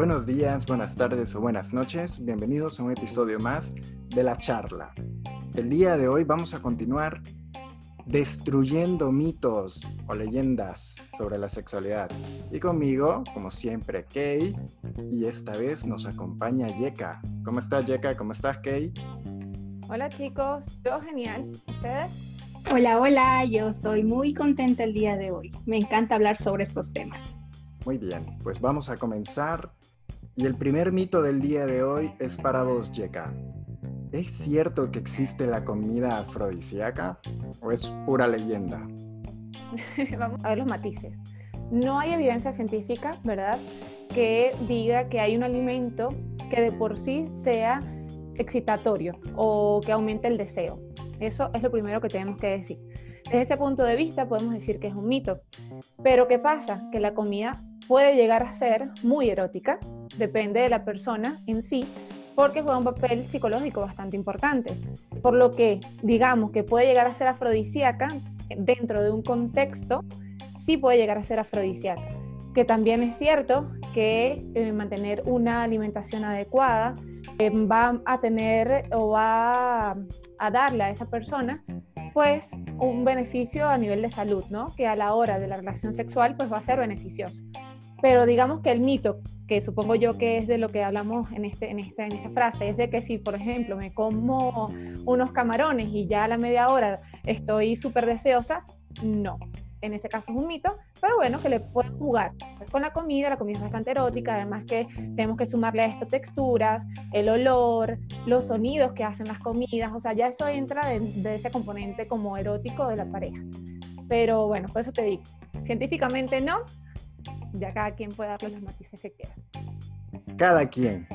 Buenos días, buenas tardes o buenas noches. Bienvenidos a un episodio más de La Charla. El día de hoy vamos a continuar destruyendo mitos o leyendas sobre la sexualidad. Y conmigo, como siempre, Kay. Y esta vez nos acompaña Yeka. ¿Cómo estás, Yeka? ¿Cómo estás, Kay? Hola, chicos. Yo genial. ¿Ustedes? Hola, hola. Yo estoy muy contenta el día de hoy. Me encanta hablar sobre estos temas. Muy bien, pues vamos a comenzar y el primer mito del día de hoy es para vos, Yeka. ¿Es cierto que existe la comida afrodisíaca o es pura leyenda? Vamos a ver los matices. No hay evidencia científica, ¿verdad?, que diga que hay un alimento que de por sí sea excitatorio o que aumente el deseo. Eso es lo primero que tenemos que decir. Desde ese punto de vista podemos decir que es un mito. Pero ¿qué pasa? Que la comida puede llegar a ser muy erótica, depende de la persona en sí, porque juega un papel psicológico bastante importante. Por lo que, digamos, que puede llegar a ser afrodisíaca dentro de un contexto, sí puede llegar a ser afrodisíaca. Que también es cierto que eh, mantener una alimentación adecuada eh, va a tener o va a darle a esa persona pues un beneficio a nivel de salud, ¿no? Que a la hora de la relación sexual pues va a ser beneficioso. Pero digamos que el mito, que supongo yo que es de lo que hablamos en, este, en, esta, en esta frase, es de que si, por ejemplo, me como unos camarones y ya a la media hora estoy súper deseosa, no. En ese caso es un mito, pero bueno, que le puedo jugar con la comida, la comida es bastante erótica, además que tenemos que sumarle a esto texturas, el olor, los sonidos que hacen las comidas, o sea, ya eso entra de, de ese componente como erótico de la pareja. Pero bueno, por eso te digo, científicamente no, ya cada quien puede darle los matices que quiera. Cada quien.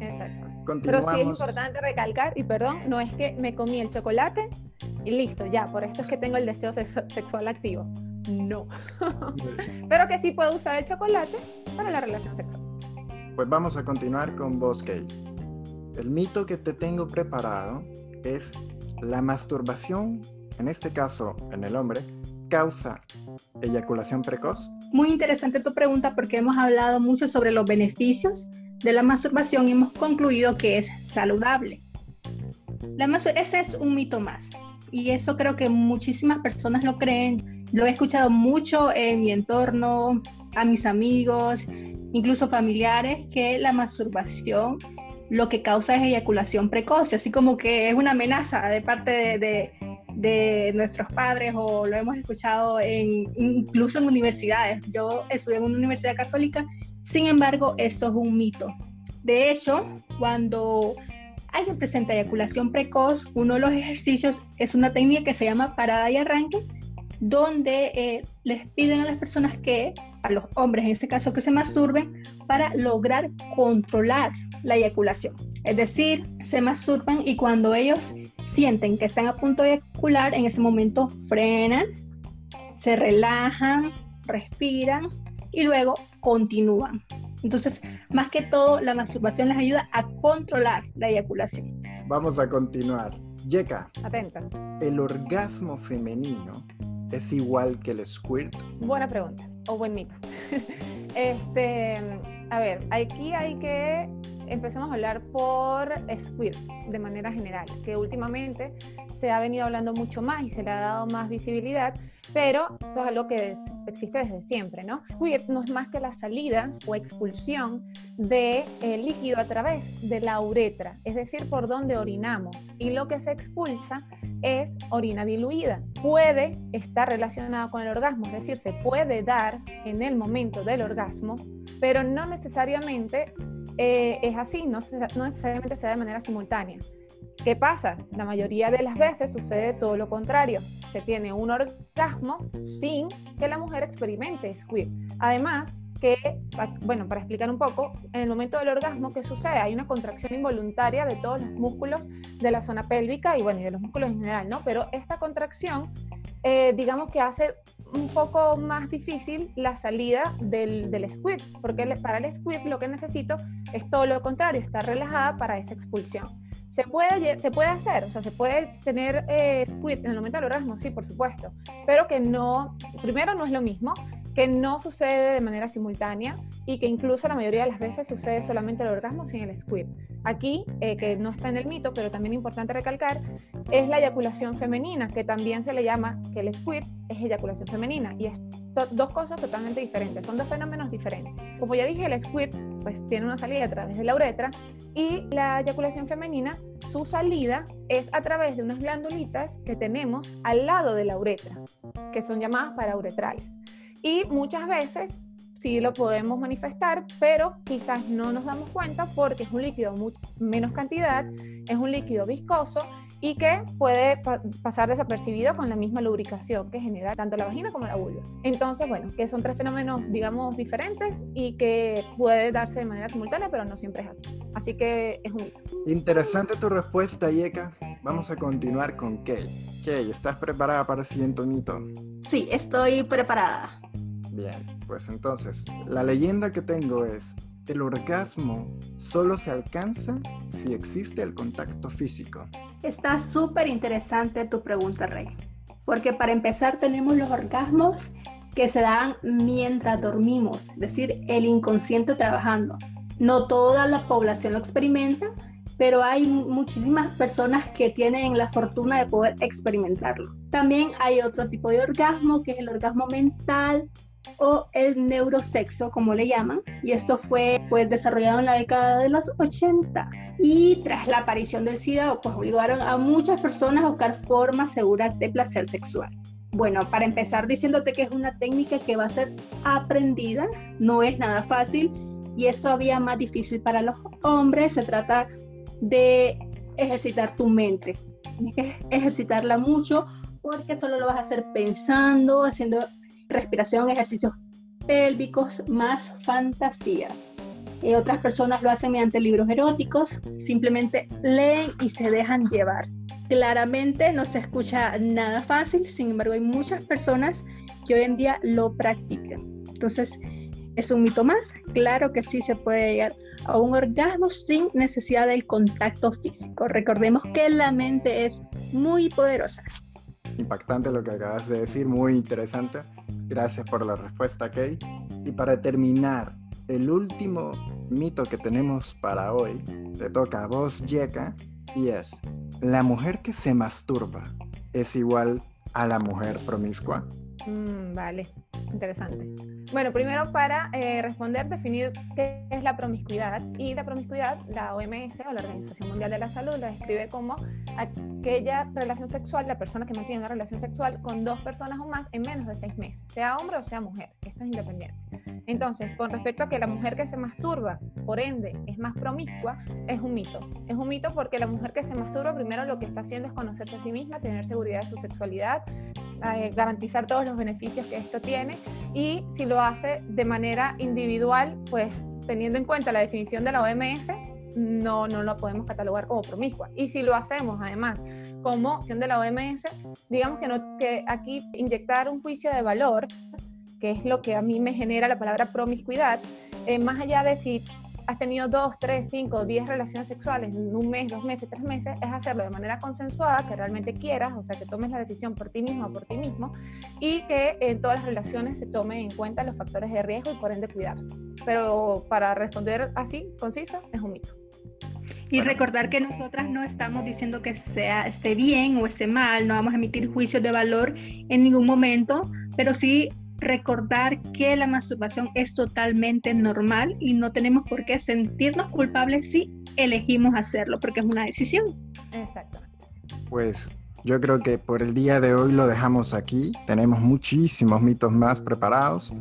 Exacto. Pero sí es importante recalcar, y perdón, no es que me comí el chocolate y listo, ya, por esto es que tengo el deseo sexual activo. No. Pero que sí puedo usar el chocolate para la relación sexual. Pues vamos a continuar con vos, Kay. El mito que te tengo preparado es la masturbación, en este caso en el hombre, causa eyaculación precoz. Muy interesante tu pregunta porque hemos hablado mucho sobre los beneficios de la masturbación y hemos concluido que es saludable. La ese es un mito más y eso creo que muchísimas personas lo creen. Lo he escuchado mucho en mi entorno, a mis amigos, incluso familiares, que la masturbación lo que causa es eyaculación precoz, así como que es una amenaza de parte de, de nuestros padres o lo hemos escuchado en, incluso en universidades. Yo estudié en una universidad católica, sin embargo, esto es un mito. De hecho, cuando alguien presenta eyaculación precoz, uno de los ejercicios es una técnica que se llama parada y arranque, donde eh, les piden a las personas que, a los hombres en ese caso, que se masturben para lograr controlar la eyaculación. Es decir, se masturban y cuando ellos sienten que están a punto de eyacular, en ese momento frenan, se relajan, respiran y luego continúan. Entonces, más que todo, la masturbación les ayuda a controlar la eyaculación. Vamos a continuar. Yeka. Atenta. ¿El orgasmo femenino es igual que el squirt? Buena pregunta, o buen mito. este, a ver, aquí hay que empecemos a hablar por squirt de manera general, que últimamente se ha venido hablando mucho más y se le ha dado más visibilidad, pero esto es algo que existe desde siempre, ¿no? Squirt no es más que la salida o expulsión de eh, líquido a través de la uretra, es decir, por donde orinamos. Y lo que se expulsa es orina diluida. Puede estar relacionado con el orgasmo, es decir, se puede dar en el momento del orgasmo, pero no necesariamente eh, es así, no, necesariamente se da de manera simultánea. ¿Qué pasa? La mayoría de las veces sucede todo lo contrario. Se tiene un orgasmo sin que la mujer experimente squirt. Además, que, bueno, para explicar un poco, en el momento del orgasmo, ¿qué sucede? Hay una contracción involuntaria de todos los músculos de la zona pélvica y, bueno, y de los músculos en general, ¿no? Pero esta contracción, eh, digamos que hace un poco más difícil la salida del, del porque para el squirt lo que necesito es todo lo contrario, estar relajada para esa expulsión. ¿Se puede, se puede hacer? O sea, ¿se puede tener eh, squirt en el momento del orgasmo? Sí, por supuesto. Pero que no, primero no es lo mismo que no sucede de manera simultánea y que incluso la mayoría de las veces sucede solamente el orgasmo sin el squirt. Aquí, eh, que no está en el mito, pero también importante recalcar, es la eyaculación femenina, que también se le llama que el squirt es eyaculación femenina y es dos cosas totalmente diferentes, son dos fenómenos diferentes. Como ya dije, el squirt pues tiene una salida a través de la uretra y la eyaculación femenina, su salida es a través de unas glandulitas que tenemos al lado de la uretra, que son llamadas parauretrales. Y muchas veces sí lo podemos manifestar, pero quizás no nos damos cuenta porque es un líquido mucho menos cantidad, es un líquido viscoso y que puede pasar desapercibido con la misma lubricación que genera tanto la vagina como la vulva. Entonces, bueno, que son tres fenómenos, digamos, diferentes y que puede darse de manera simultánea, pero no siempre es así. Así que es un mito. Interesante tu respuesta, Yeka. Vamos a continuar con Kay. Kay, ¿estás preparada para el siguiente mito? Sí, estoy preparada. Bien, pues entonces, la leyenda que tengo es, el orgasmo solo se alcanza si existe el contacto físico. Está súper interesante tu pregunta, Rey. Porque para empezar tenemos los orgasmos que se dan mientras dormimos, es decir, el inconsciente trabajando. No toda la población lo experimenta, pero hay muchísimas personas que tienen la fortuna de poder experimentarlo. También hay otro tipo de orgasmo, que es el orgasmo mental, o el neurosexo, como le llaman, y esto fue pues, desarrollado en la década de los 80. Y tras la aparición del SIDA, pues obligaron a muchas personas a buscar formas seguras de placer sexual. Bueno, para empezar diciéndote que es una técnica que va a ser aprendida, no es nada fácil y es todavía más difícil para los hombres. Se trata de ejercitar tu mente, tienes que ejercitarla mucho porque solo lo vas a hacer pensando, haciendo respiración, ejercicios pélvicos, más fantasías. Eh, otras personas lo hacen mediante libros eróticos, simplemente leen y se dejan llevar. Claramente no se escucha nada fácil, sin embargo hay muchas personas que hoy en día lo practican. Entonces, ¿es un mito más? Claro que sí se puede llegar a un orgasmo sin necesidad del contacto físico. Recordemos que la mente es muy poderosa. Impactante lo que acabas de decir, muy interesante. Gracias por la respuesta, Kay. Y para terminar, el último mito que tenemos para hoy, te toca a vos, Yeka, y es, ¿la mujer que se masturba es igual a la mujer promiscua? Mm, vale, interesante. Bueno, primero para eh, responder, definir qué es la promiscuidad. Y la promiscuidad, la OMS o la Organización Mundial de la Salud la describe como aquella relación sexual, la persona que mantiene una relación sexual con dos personas o más en menos de seis meses, sea hombre o sea mujer. Esto es independiente. Entonces, con respecto a que la mujer que se masturba, por ende, es más promiscua, es un mito. Es un mito porque la mujer que se masturba primero lo que está haciendo es conocerse a sí misma, tener seguridad de su sexualidad, eh, garantizar todos los beneficios que esto tiene y si lo hace de manera individual, pues teniendo en cuenta la definición de la OMS, no, no lo podemos catalogar como promiscua. Y si lo hacemos además como opción de la OMS, digamos que, no, que aquí inyectar un juicio de valor, que es lo que a mí me genera la palabra promiscuidad, eh, más allá de si has tenido dos, tres, cinco, diez relaciones sexuales en un mes, dos meses, tres meses, es hacerlo de manera consensuada, que realmente quieras, o sea, que tomes la decisión por ti mismo o por ti mismo, y que en todas las relaciones se tomen en cuenta los factores de riesgo y por ende cuidarse. Pero para responder así, conciso, es un mito. Y recordar que nosotras no estamos diciendo que sea esté bien o esté mal, no vamos a emitir juicios de valor en ningún momento, pero sí recordar que la masturbación es totalmente normal y no tenemos por qué sentirnos culpables si elegimos hacerlo, porque es una decisión. Exactamente. Pues yo creo que por el día de hoy lo dejamos aquí. Tenemos muchísimos mitos más preparados,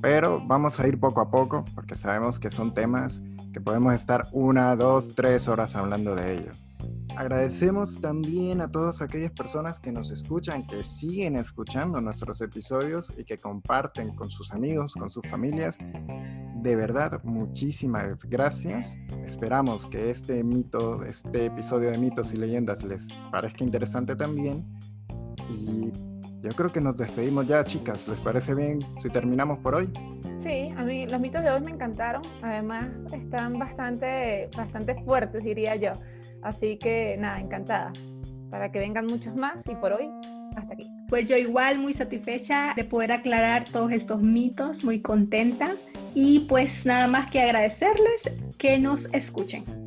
pero vamos a ir poco a poco porque sabemos que son temas que podemos estar una, dos, tres horas hablando de ellos. Agradecemos también a todas aquellas personas que nos escuchan, que siguen escuchando nuestros episodios y que comparten con sus amigos, con sus familias. De verdad, muchísimas gracias. Esperamos que este mito, este episodio de mitos y leyendas les parezca interesante también. Y yo creo que nos despedimos ya, chicas. ¿Les parece bien si terminamos por hoy? Sí, a mí los mitos de hoy me encantaron. Además, están bastante, bastante fuertes, diría yo. Así que nada, encantada. Para que vengan muchos más y por hoy, hasta aquí. Pues yo igual muy satisfecha de poder aclarar todos estos mitos, muy contenta y pues nada más que agradecerles que nos escuchen.